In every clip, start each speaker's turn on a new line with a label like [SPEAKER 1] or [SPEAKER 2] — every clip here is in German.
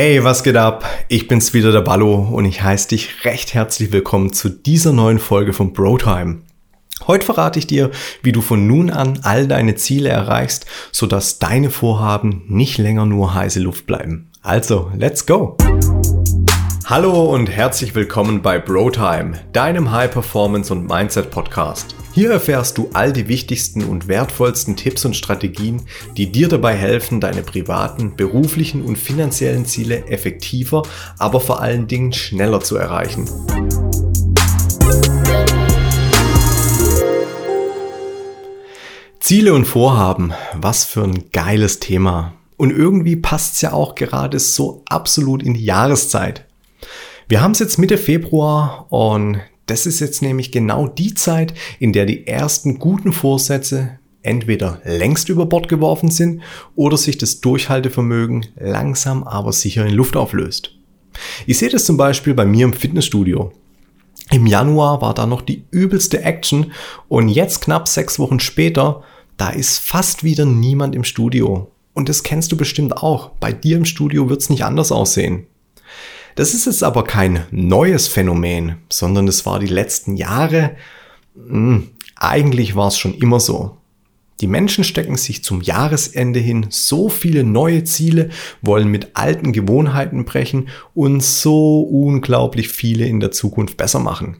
[SPEAKER 1] Hey, was geht ab? Ich bin's wieder, der Ballo, und ich heiße dich recht herzlich willkommen zu dieser neuen Folge von Brotime. Heute verrate ich dir, wie du von nun an all deine Ziele erreichst, sodass deine Vorhaben nicht länger nur heiße Luft bleiben. Also, let's go! Hallo und herzlich willkommen bei Brotime, deinem High Performance und Mindset Podcast. Hier erfährst du all die wichtigsten und wertvollsten Tipps und Strategien, die dir dabei helfen, deine privaten, beruflichen und finanziellen Ziele effektiver, aber vor allen Dingen schneller zu erreichen. Ziele und Vorhaben, was für ein geiles Thema. Und irgendwie passt es ja auch gerade so absolut in die Jahreszeit. Wir haben es jetzt Mitte Februar und das ist jetzt nämlich genau die Zeit, in der die ersten guten Vorsätze entweder längst über Bord geworfen sind oder sich das Durchhaltevermögen langsam aber sicher in Luft auflöst. Ich sehe das zum Beispiel bei mir im Fitnessstudio. Im Januar war da noch die übelste Action und jetzt knapp sechs Wochen später, da ist fast wieder niemand im Studio. Und das kennst du bestimmt auch. Bei dir im Studio wird es nicht anders aussehen. Das ist jetzt aber kein neues Phänomen, sondern es war die letzten Jahre, mh, hm, eigentlich war es schon immer so. Die Menschen stecken sich zum Jahresende hin so viele neue Ziele, wollen mit alten Gewohnheiten brechen und so unglaublich viele in der Zukunft besser machen.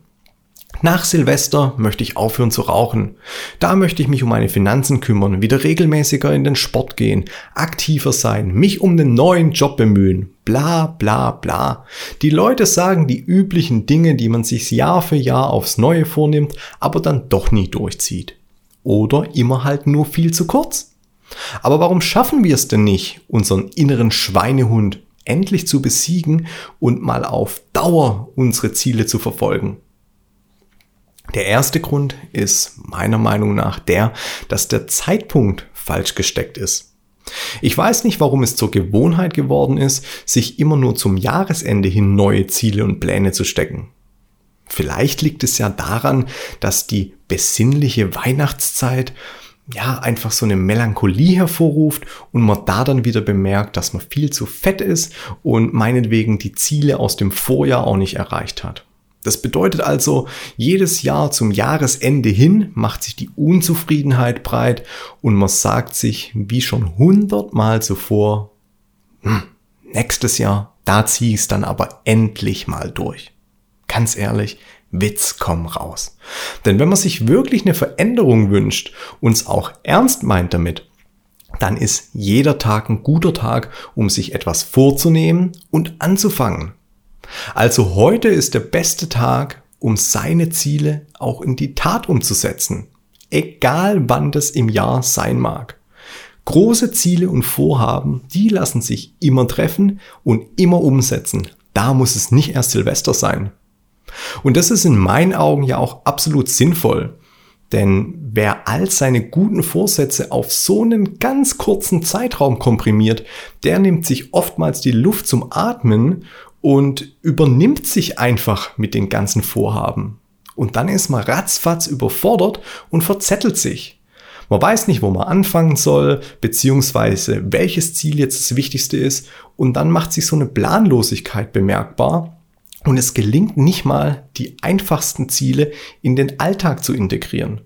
[SPEAKER 1] Nach Silvester möchte ich aufhören zu rauchen. Da möchte ich mich um meine Finanzen kümmern, wieder regelmäßiger in den Sport gehen, aktiver sein, mich um den neuen Job bemühen. Bla bla bla. Die Leute sagen die üblichen Dinge, die man sich Jahr für Jahr aufs Neue vornimmt, aber dann doch nie durchzieht. Oder immer halt nur viel zu kurz. Aber warum schaffen wir es denn nicht, unseren inneren Schweinehund endlich zu besiegen und mal auf Dauer unsere Ziele zu verfolgen? Der erste Grund ist meiner Meinung nach der, dass der Zeitpunkt falsch gesteckt ist. Ich weiß nicht, warum es zur Gewohnheit geworden ist, sich immer nur zum Jahresende hin neue Ziele und Pläne zu stecken. Vielleicht liegt es ja daran, dass die besinnliche Weihnachtszeit ja einfach so eine Melancholie hervorruft und man da dann wieder bemerkt, dass man viel zu fett ist und meinetwegen die Ziele aus dem Vorjahr auch nicht erreicht hat. Das bedeutet also, jedes Jahr zum Jahresende hin macht sich die Unzufriedenheit breit und man sagt sich, wie schon hundertmal zuvor, hm, nächstes Jahr, da zieh ich es dann aber endlich mal durch. Ganz ehrlich, Witz komm raus. Denn wenn man sich wirklich eine Veränderung wünscht, uns auch ernst meint damit, dann ist jeder Tag ein guter Tag, um sich etwas vorzunehmen und anzufangen. Also heute ist der beste Tag, um seine Ziele auch in die Tat umzusetzen. Egal wann das im Jahr sein mag. Große Ziele und Vorhaben, die lassen sich immer treffen und immer umsetzen. Da muss es nicht erst Silvester sein. Und das ist in meinen Augen ja auch absolut sinnvoll. Denn wer all seine guten Vorsätze auf so einen ganz kurzen Zeitraum komprimiert, der nimmt sich oftmals die Luft zum Atmen und übernimmt sich einfach mit den ganzen Vorhaben. Und dann ist man ratzfatz überfordert und verzettelt sich. Man weiß nicht, wo man anfangen soll, beziehungsweise welches Ziel jetzt das wichtigste ist. Und dann macht sich so eine Planlosigkeit bemerkbar. Und es gelingt nicht mal, die einfachsten Ziele in den Alltag zu integrieren.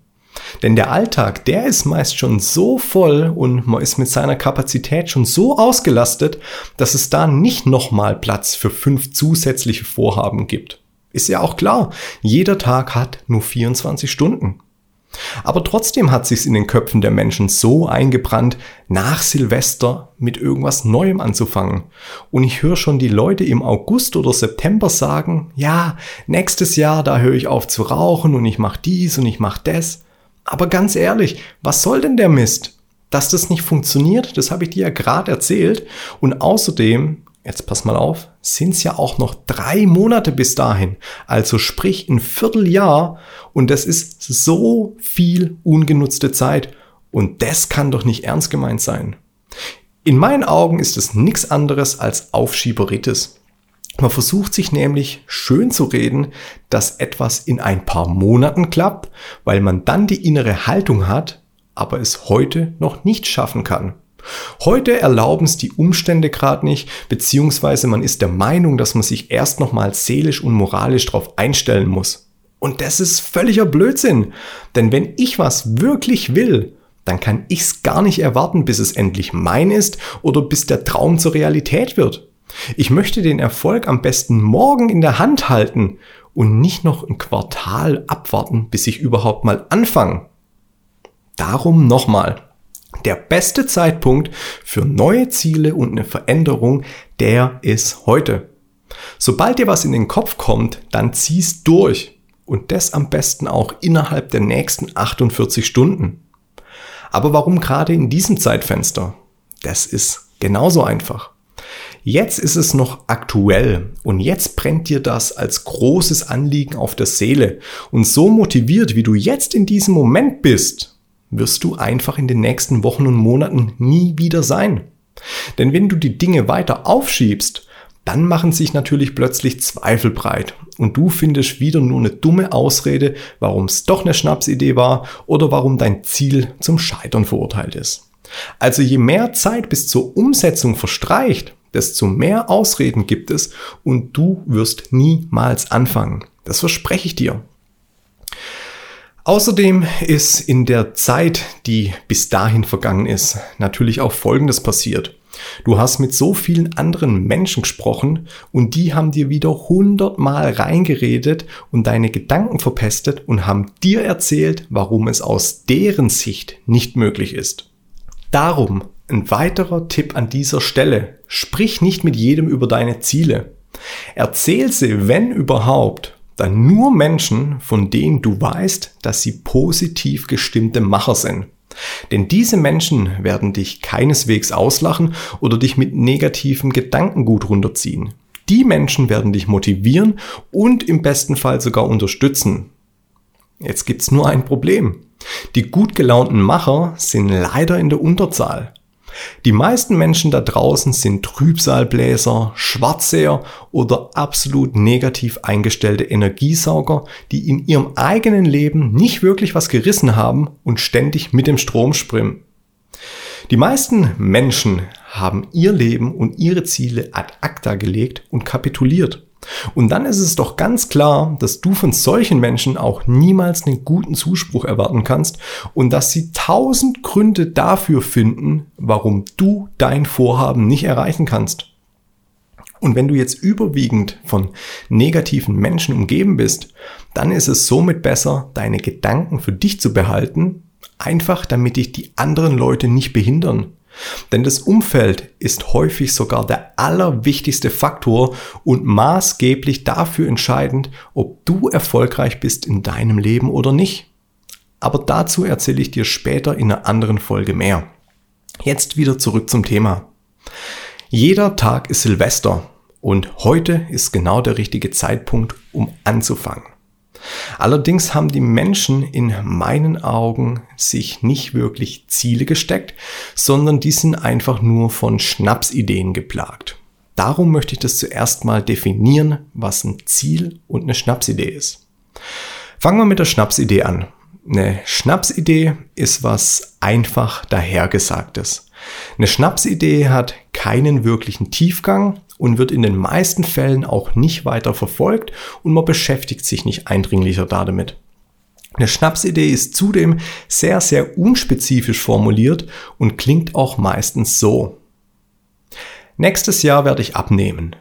[SPEAKER 1] Denn der Alltag, der ist meist schon so voll und man ist mit seiner Kapazität schon so ausgelastet, dass es da nicht nochmal Platz für fünf zusätzliche Vorhaben gibt. Ist ja auch klar, jeder Tag hat nur 24 Stunden. Aber trotzdem hat sich's in den Köpfen der Menschen so eingebrannt, nach Silvester mit irgendwas Neuem anzufangen. Und ich höre schon die Leute im August oder September sagen, ja, nächstes Jahr, da höre ich auf zu rauchen und ich mache dies und ich mache das. Aber ganz ehrlich, was soll denn der Mist? Dass das nicht funktioniert, das habe ich dir ja gerade erzählt. Und außerdem, jetzt pass mal auf, sind es ja auch noch drei Monate bis dahin. Also sprich ein Vierteljahr. Und das ist so viel ungenutzte Zeit. Und das kann doch nicht ernst gemeint sein. In meinen Augen ist es nichts anderes als Aufschieberitis. Man versucht sich nämlich schön zu reden, dass etwas in ein paar Monaten klappt, weil man dann die innere Haltung hat, aber es heute noch nicht schaffen kann. Heute erlauben es die Umstände gerade nicht, beziehungsweise man ist der Meinung, dass man sich erst nochmal seelisch und moralisch darauf einstellen muss. Und das ist völliger Blödsinn. Denn wenn ich was wirklich will, dann kann ich es gar nicht erwarten, bis es endlich mein ist oder bis der Traum zur Realität wird. Ich möchte den Erfolg am besten morgen in der Hand halten und nicht noch ein Quartal abwarten, bis ich überhaupt mal anfange. Darum nochmal. Der beste Zeitpunkt für neue Ziele und eine Veränderung, der ist heute. Sobald dir was in den Kopf kommt, dann zieh's durch. Und das am besten auch innerhalb der nächsten 48 Stunden. Aber warum gerade in diesem Zeitfenster? Das ist genauso einfach. Jetzt ist es noch aktuell und jetzt brennt dir das als großes Anliegen auf der Seele. Und so motiviert, wie du jetzt in diesem Moment bist, wirst du einfach in den nächsten Wochen und Monaten nie wieder sein. Denn wenn du die Dinge weiter aufschiebst, dann machen sich natürlich plötzlich Zweifel breit und du findest wieder nur eine dumme Ausrede, warum es doch eine Schnapsidee war oder warum dein Ziel zum Scheitern verurteilt ist. Also je mehr Zeit bis zur Umsetzung verstreicht, desto mehr Ausreden gibt es und du wirst niemals anfangen. Das verspreche ich dir. Außerdem ist in der Zeit, die bis dahin vergangen ist, natürlich auch Folgendes passiert. Du hast mit so vielen anderen Menschen gesprochen und die haben dir wieder hundertmal reingeredet und deine Gedanken verpestet und haben dir erzählt, warum es aus deren Sicht nicht möglich ist. Darum ein weiterer Tipp an dieser Stelle. Sprich nicht mit jedem über deine Ziele. Erzähl sie, wenn überhaupt, dann nur Menschen, von denen du weißt, dass sie positiv gestimmte Macher sind. Denn diese Menschen werden dich keineswegs auslachen oder dich mit negativen Gedankengut runterziehen. Die Menschen werden dich motivieren und im besten Fall sogar unterstützen. Jetzt gibt's nur ein Problem. Die gut gelaunten Macher sind leider in der Unterzahl. Die meisten Menschen da draußen sind Trübsalbläser, Schwarzseher oder absolut negativ eingestellte Energiesauger, die in ihrem eigenen Leben nicht wirklich was gerissen haben und ständig mit dem Strom springen. Die meisten Menschen haben ihr Leben und ihre Ziele ad acta gelegt und kapituliert. Und dann ist es doch ganz klar, dass du von solchen Menschen auch niemals einen guten Zuspruch erwarten kannst und dass sie tausend Gründe dafür finden, warum du dein Vorhaben nicht erreichen kannst. Und wenn du jetzt überwiegend von negativen Menschen umgeben bist, dann ist es somit besser, deine Gedanken für dich zu behalten, einfach damit dich die anderen Leute nicht behindern. Denn das Umfeld ist häufig sogar der allerwichtigste Faktor und maßgeblich dafür entscheidend, ob du erfolgreich bist in deinem Leben oder nicht. Aber dazu erzähle ich dir später in einer anderen Folge mehr. Jetzt wieder zurück zum Thema. Jeder Tag ist Silvester und heute ist genau der richtige Zeitpunkt, um anzufangen. Allerdings haben die Menschen in meinen Augen sich nicht wirklich Ziele gesteckt, sondern die sind einfach nur von Schnapsideen geplagt. Darum möchte ich das zuerst mal definieren, was ein Ziel und eine Schnapsidee ist. Fangen wir mit der Schnapsidee an. Eine Schnapsidee ist was einfach dahergesagtes. Eine Schnapsidee hat keinen wirklichen Tiefgang und wird in den meisten Fällen auch nicht weiter verfolgt und man beschäftigt sich nicht eindringlicher damit. Eine Schnapsidee ist zudem sehr, sehr unspezifisch formuliert und klingt auch meistens so. Nächstes Jahr werde ich abnehmen.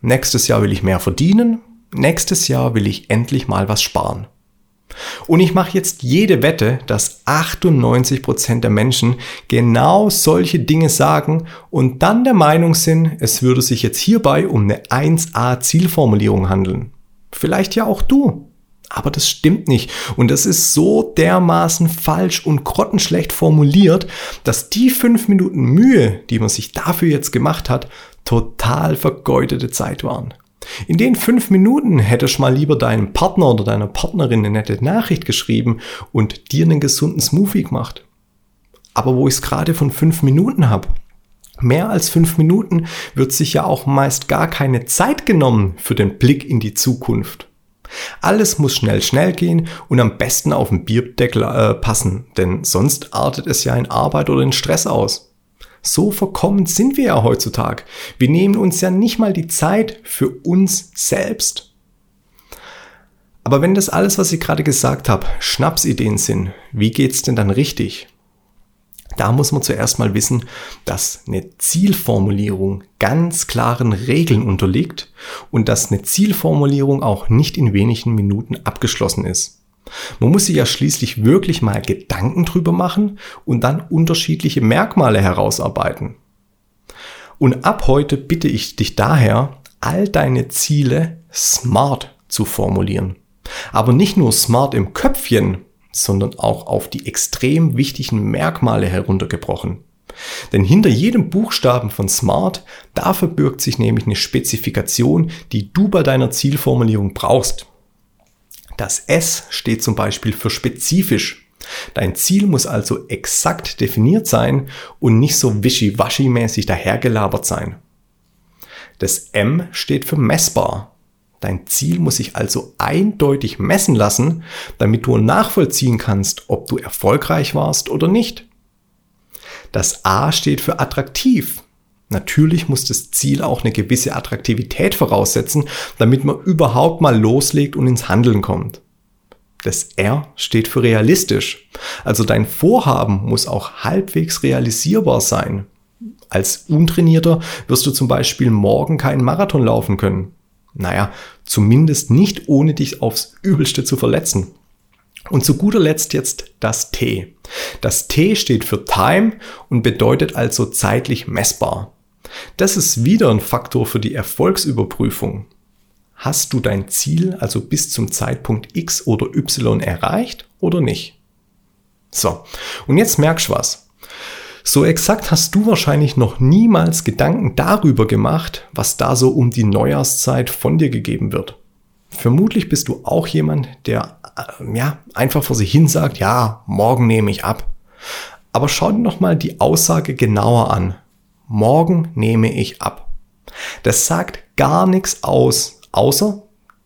[SPEAKER 1] Nächstes Jahr will ich mehr verdienen. Nächstes Jahr will ich endlich mal was sparen. Und ich mache jetzt jede Wette, dass 98% der Menschen genau solche Dinge sagen und dann der Meinung sind, es würde sich jetzt hierbei um eine 1a Zielformulierung handeln. Vielleicht ja auch du. Aber das stimmt nicht. Und das ist so dermaßen falsch und grottenschlecht formuliert, dass die fünf Minuten Mühe, die man sich dafür jetzt gemacht hat, total vergeudete Zeit waren. In den fünf Minuten hättest du mal lieber deinem Partner oder deiner Partnerin eine nette Nachricht geschrieben und dir einen gesunden Smoothie gemacht. Aber wo ich es gerade von fünf Minuten habe, mehr als fünf Minuten wird sich ja auch meist gar keine Zeit genommen für den Blick in die Zukunft. Alles muss schnell, schnell gehen und am besten auf den Bierdeckel äh, passen, denn sonst artet es ja in Arbeit oder in Stress aus. So verkommen sind wir ja heutzutage. Wir nehmen uns ja nicht mal die Zeit für uns selbst. Aber wenn das alles, was ich gerade gesagt habe, Schnapsideen sind, wie geht's denn dann richtig? Da muss man zuerst mal wissen, dass eine Zielformulierung ganz klaren Regeln unterliegt und dass eine Zielformulierung auch nicht in wenigen Minuten abgeschlossen ist. Man muss sich ja schließlich wirklich mal Gedanken drüber machen und dann unterschiedliche Merkmale herausarbeiten. Und ab heute bitte ich dich daher, all deine Ziele smart zu formulieren. Aber nicht nur smart im Köpfchen, sondern auch auf die extrem wichtigen Merkmale heruntergebrochen. Denn hinter jedem Buchstaben von Smart, da verbirgt sich nämlich eine Spezifikation, die du bei deiner Zielformulierung brauchst. Das S steht zum Beispiel für spezifisch. Dein Ziel muss also exakt definiert sein und nicht so wischiwaschi-mäßig dahergelabert sein. Das M steht für messbar. Dein Ziel muss sich also eindeutig messen lassen, damit du nachvollziehen kannst, ob du erfolgreich warst oder nicht. Das A steht für attraktiv. Natürlich muss das Ziel auch eine gewisse Attraktivität voraussetzen, damit man überhaupt mal loslegt und ins Handeln kommt. Das R steht für realistisch. Also dein Vorhaben muss auch halbwegs realisierbar sein. Als Untrainierter wirst du zum Beispiel morgen keinen Marathon laufen können. Naja, zumindest nicht ohne dich aufs Übelste zu verletzen. Und zu guter Letzt jetzt das T. Das T steht für Time und bedeutet also zeitlich messbar. Das ist wieder ein Faktor für die Erfolgsüberprüfung. Hast du dein Ziel also bis zum Zeitpunkt X oder Y erreicht oder nicht? So, und jetzt merkst du was. So exakt hast du wahrscheinlich noch niemals Gedanken darüber gemacht, was da so um die Neujahrszeit von dir gegeben wird. Vermutlich bist du auch jemand, der äh, ja einfach vor sich hin sagt, ja, morgen nehme ich ab. Aber schau dir noch mal die Aussage genauer an morgen nehme ich ab. Das sagt gar nichts aus, außer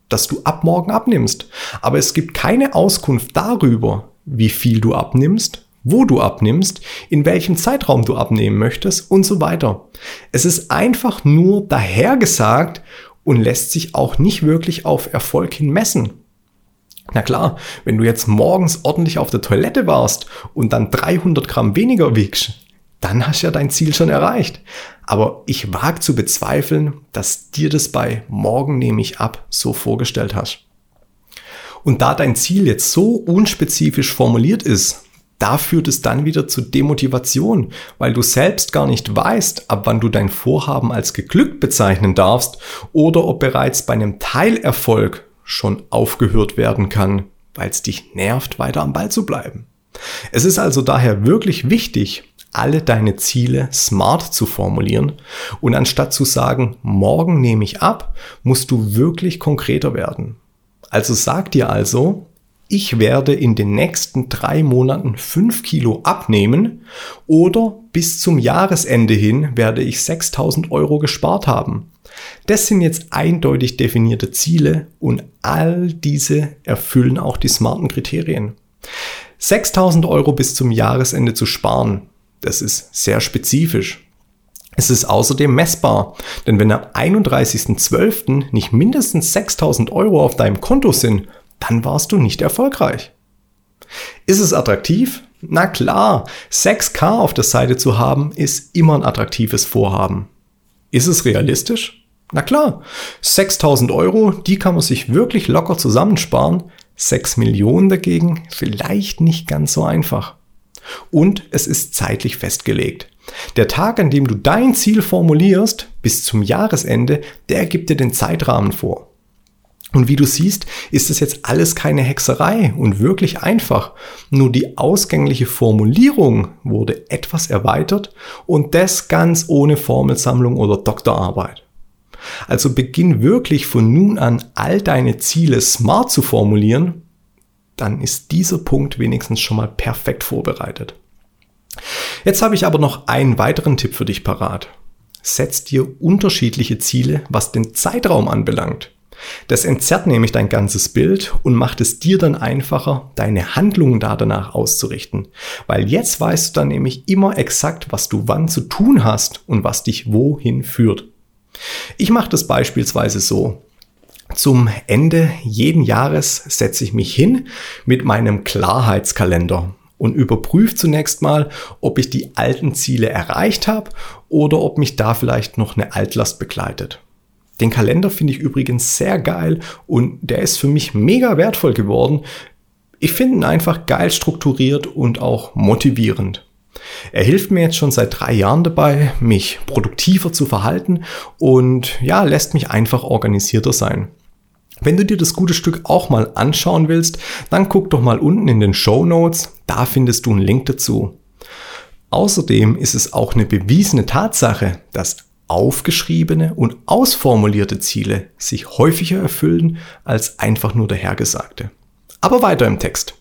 [SPEAKER 1] dass du ab morgen abnimmst. Aber es gibt keine Auskunft darüber, wie viel du abnimmst, wo du abnimmst, in welchem Zeitraum du abnehmen möchtest und so weiter. Es ist einfach nur dahergesagt und lässt sich auch nicht wirklich auf Erfolg hin messen. Na klar, wenn du jetzt morgens ordentlich auf der Toilette warst und dann 300 Gramm weniger wiegst, dann hast du ja dein Ziel schon erreicht. Aber ich wage zu bezweifeln, dass dir das bei morgen nehme ich ab so vorgestellt hast. Und da dein Ziel jetzt so unspezifisch formuliert ist, da führt es dann wieder zu Demotivation, weil du selbst gar nicht weißt, ab wann du dein Vorhaben als geglückt bezeichnen darfst oder ob bereits bei einem Teilerfolg schon aufgehört werden kann, weil es dich nervt, weiter am Ball zu bleiben. Es ist also daher wirklich wichtig, alle deine Ziele smart zu formulieren und anstatt zu sagen, morgen nehme ich ab, musst du wirklich konkreter werden. Also sag dir also, ich werde in den nächsten drei Monaten fünf Kilo abnehmen oder bis zum Jahresende hin werde ich 6000 Euro gespart haben. Das sind jetzt eindeutig definierte Ziele und all diese erfüllen auch die smarten Kriterien. 6000 Euro bis zum Jahresende zu sparen, das ist sehr spezifisch. Es ist außerdem messbar, denn wenn am 31.12. nicht mindestens 6000 Euro auf deinem Konto sind, dann warst du nicht erfolgreich. Ist es attraktiv? Na klar, 6K auf der Seite zu haben, ist immer ein attraktives Vorhaben. Ist es realistisch? Na klar, 6000 Euro, die kann man sich wirklich locker zusammensparen. 6 Millionen dagegen vielleicht nicht ganz so einfach. Und es ist zeitlich festgelegt. Der Tag, an dem du dein Ziel formulierst, bis zum Jahresende, der gibt dir den Zeitrahmen vor. Und wie du siehst, ist es jetzt alles keine Hexerei und wirklich einfach. Nur die ausgängliche Formulierung wurde etwas erweitert und das ganz ohne Formelsammlung oder Doktorarbeit. Also beginn wirklich von nun an all deine Ziele smart zu formulieren dann ist dieser Punkt wenigstens schon mal perfekt vorbereitet. Jetzt habe ich aber noch einen weiteren Tipp für dich parat. Setz dir unterschiedliche Ziele, was den Zeitraum anbelangt. Das entzerrt nämlich dein ganzes Bild und macht es dir dann einfacher, deine Handlungen da danach auszurichten. Weil jetzt weißt du dann nämlich immer exakt, was du wann zu tun hast und was dich wohin führt. Ich mache das beispielsweise so. Zum Ende jeden Jahres setze ich mich hin mit meinem Klarheitskalender und überprüfe zunächst mal, ob ich die alten Ziele erreicht habe oder ob mich da vielleicht noch eine Altlast begleitet. Den Kalender finde ich übrigens sehr geil und der ist für mich mega wertvoll geworden. Ich finde ihn einfach geil strukturiert und auch motivierend. Er hilft mir jetzt schon seit drei Jahren dabei, mich produktiver zu verhalten und ja, lässt mich einfach organisierter sein. Wenn du dir das gute Stück auch mal anschauen willst, dann guck doch mal unten in den Show Notes, da findest du einen Link dazu. Außerdem ist es auch eine bewiesene Tatsache, dass aufgeschriebene und ausformulierte Ziele sich häufiger erfüllen als einfach nur dahergesagte. Aber weiter im Text.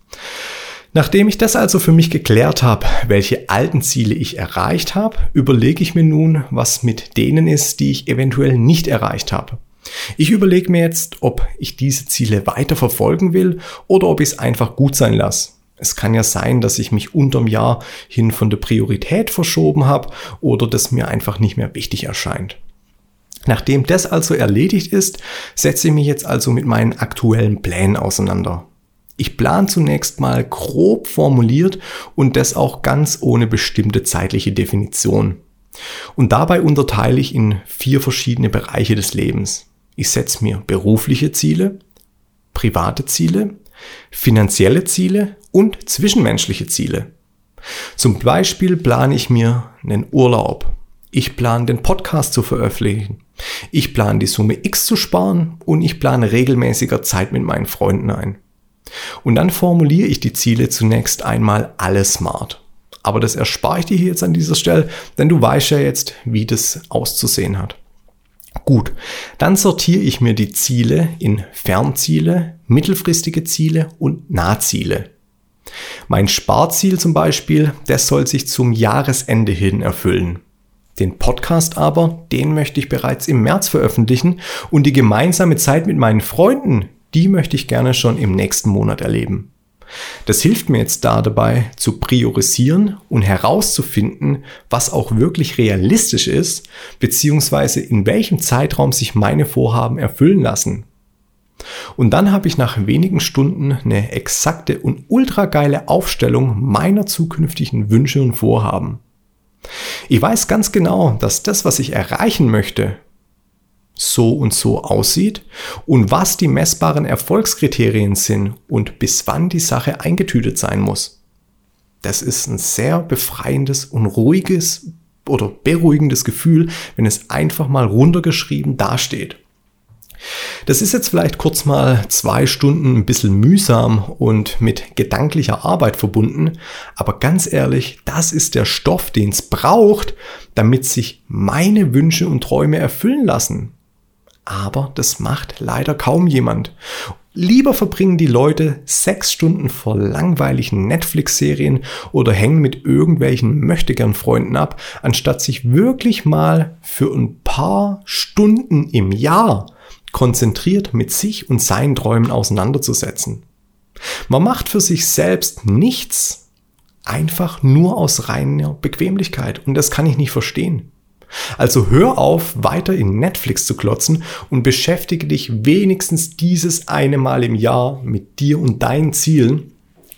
[SPEAKER 1] Nachdem ich das also für mich geklärt habe, welche alten Ziele ich erreicht habe, überlege ich mir nun, was mit denen ist, die ich eventuell nicht erreicht habe. Ich überlege mir jetzt, ob ich diese Ziele weiter verfolgen will oder ob ich es einfach gut sein lasse. Es kann ja sein, dass ich mich unterm Jahr hin von der Priorität verschoben habe oder das mir einfach nicht mehr wichtig erscheint. Nachdem das also erledigt ist, setze ich mich jetzt also mit meinen aktuellen Plänen auseinander. Ich plane zunächst mal grob formuliert und das auch ganz ohne bestimmte zeitliche Definition. Und dabei unterteile ich in vier verschiedene Bereiche des Lebens. Ich setze mir berufliche Ziele, private Ziele, finanzielle Ziele und zwischenmenschliche Ziele. Zum Beispiel plane ich mir einen Urlaub. Ich plane den Podcast zu veröffentlichen. Ich plane die Summe X zu sparen und ich plane regelmäßiger Zeit mit meinen Freunden ein. Und dann formuliere ich die Ziele zunächst einmal alle smart. Aber das erspare ich dir jetzt an dieser Stelle, denn du weißt ja jetzt, wie das auszusehen hat. Gut, dann sortiere ich mir die Ziele in Fernziele, mittelfristige Ziele und Nahziele. Mein Sparziel zum Beispiel, das soll sich zum Jahresende hin erfüllen. Den Podcast aber, den möchte ich bereits im März veröffentlichen und die gemeinsame Zeit mit meinen Freunden, die möchte ich gerne schon im nächsten Monat erleben. Das hilft mir jetzt da dabei zu priorisieren und herauszufinden, was auch wirklich realistisch ist, beziehungsweise in welchem Zeitraum sich meine Vorhaben erfüllen lassen. Und dann habe ich nach wenigen Stunden eine exakte und ultra geile Aufstellung meiner zukünftigen Wünsche und Vorhaben. Ich weiß ganz genau, dass das, was ich erreichen möchte, so und so aussieht und was die messbaren Erfolgskriterien sind und bis wann die Sache eingetütet sein muss. Das ist ein sehr befreiendes und ruhiges oder beruhigendes Gefühl, wenn es einfach mal runtergeschrieben dasteht. Das ist jetzt vielleicht kurz mal zwei Stunden ein bisschen mühsam und mit gedanklicher Arbeit verbunden, aber ganz ehrlich, das ist der Stoff, den es braucht, damit sich meine Wünsche und Träume erfüllen lassen. Aber das macht leider kaum jemand. Lieber verbringen die Leute sechs Stunden vor langweiligen Netflix-Serien oder hängen mit irgendwelchen möchtegern Freunden ab, anstatt sich wirklich mal für ein paar Stunden im Jahr konzentriert mit sich und seinen Träumen auseinanderzusetzen. Man macht für sich selbst nichts einfach nur aus reiner Bequemlichkeit und das kann ich nicht verstehen. Also hör auf, weiter in Netflix zu klotzen und beschäftige dich wenigstens dieses eine Mal im Jahr mit dir und deinen Zielen.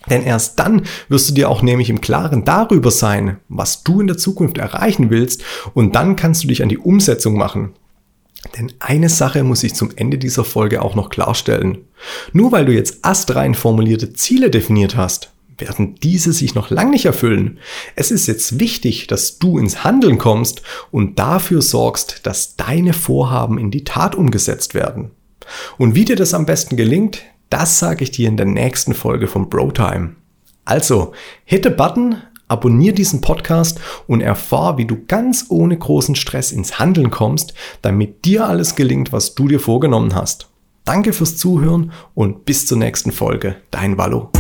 [SPEAKER 1] Denn erst dann wirst du dir auch nämlich im Klaren darüber sein, was du in der Zukunft erreichen willst und dann kannst du dich an die Umsetzung machen. Denn eine Sache muss ich zum Ende dieser Folge auch noch klarstellen. Nur weil du jetzt astrein formulierte Ziele definiert hast, werden diese sich noch lang nicht erfüllen. Es ist jetzt wichtig, dass du ins Handeln kommst und dafür sorgst, dass deine Vorhaben in die Tat umgesetzt werden. Und wie dir das am besten gelingt, das sage ich dir in der nächsten Folge von BroTime. Also, hit the button, abonniere diesen Podcast und erfahr, wie du ganz ohne großen Stress ins Handeln kommst, damit dir alles gelingt, was du dir vorgenommen hast. Danke fürs Zuhören und bis zur nächsten Folge. Dein Wallo.